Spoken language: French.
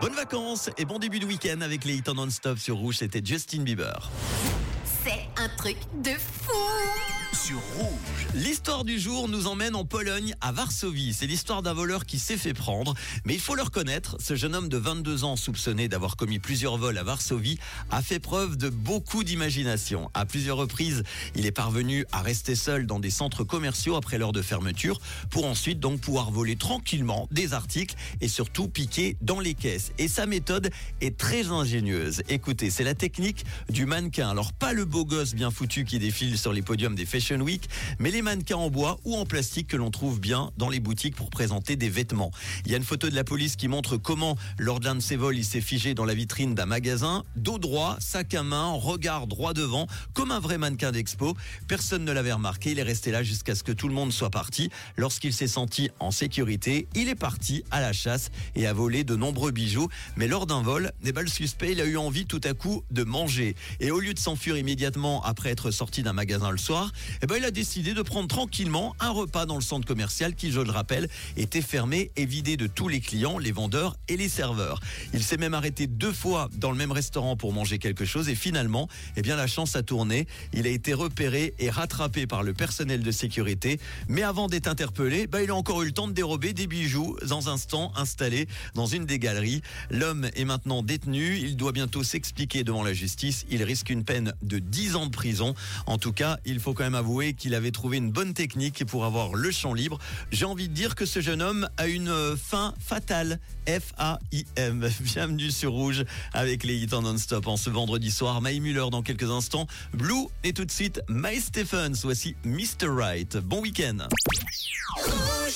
Bonnes vacances et bon début de week-end avec les hits en non-stop sur Rouge. C'était Justin Bieber. C'est un truc de fou sur Rouge. L'histoire du jour nous emmène en Pologne, à Varsovie. C'est l'histoire d'un voleur qui s'est fait prendre. Mais il faut le reconnaître, ce jeune homme de 22 ans soupçonné d'avoir commis plusieurs vols à Varsovie a fait preuve de beaucoup d'imagination. À plusieurs reprises, il est parvenu à rester seul dans des centres commerciaux après l'heure de fermeture pour ensuite donc pouvoir voler tranquillement des articles et surtout piquer dans les caisses. Et sa méthode est très ingénieuse. Écoutez, c'est la technique du mannequin. Alors pas le beau gosse bien foutu qui défile sur les podiums des Fashion Week, mais les mannequins en bois ou en plastique que l'on trouve bien dans les boutiques pour présenter des vêtements. Il y a une photo de la police qui montre comment, lors de l'un de ses vols, il s'est figé dans la vitrine d'un magasin, dos droit, sac à main, regard droit devant, comme un vrai mannequin d'expo. Personne ne l'avait remarqué, il est resté là jusqu'à ce que tout le monde soit parti. Lorsqu'il s'est senti en sécurité, il est parti à la chasse et a volé de nombreux bijoux. Mais lors d'un vol, eh ben, le suspect, il a eu envie tout à coup de manger. Et au lieu de s'enfuir immédiatement après être sorti d'un magasin le soir, eh ben, il a décidé de prendre tranquillement un repas dans le centre commercial qui, je le rappelle, était fermé et vidé de tous les clients, les vendeurs et les serveurs. Il s'est même arrêté deux fois dans le même restaurant pour manger quelque chose et finalement, eh bien, la chance a tourné. Il a été repéré et rattrapé par le personnel de sécurité. Mais avant d'être interpellé, bah, il a encore eu le temps de dérober des bijoux dans un stand installé dans une des galeries. L'homme est maintenant détenu. Il doit bientôt s'expliquer devant la justice. Il risque une peine de 10 ans de prison. En tout cas, il faut quand même avouer qu'il avait trouvé une bonne technique pour avoir le champ libre. J'ai envie de dire que ce jeune homme a une euh, fin fatale. F-A-I-M. Bienvenue sur Rouge avec les hits en non-stop en ce vendredi soir. Maï Muller dans quelques instants. Blue et tout de suite My Stephens. Voici Mr. Right. Bon week-end.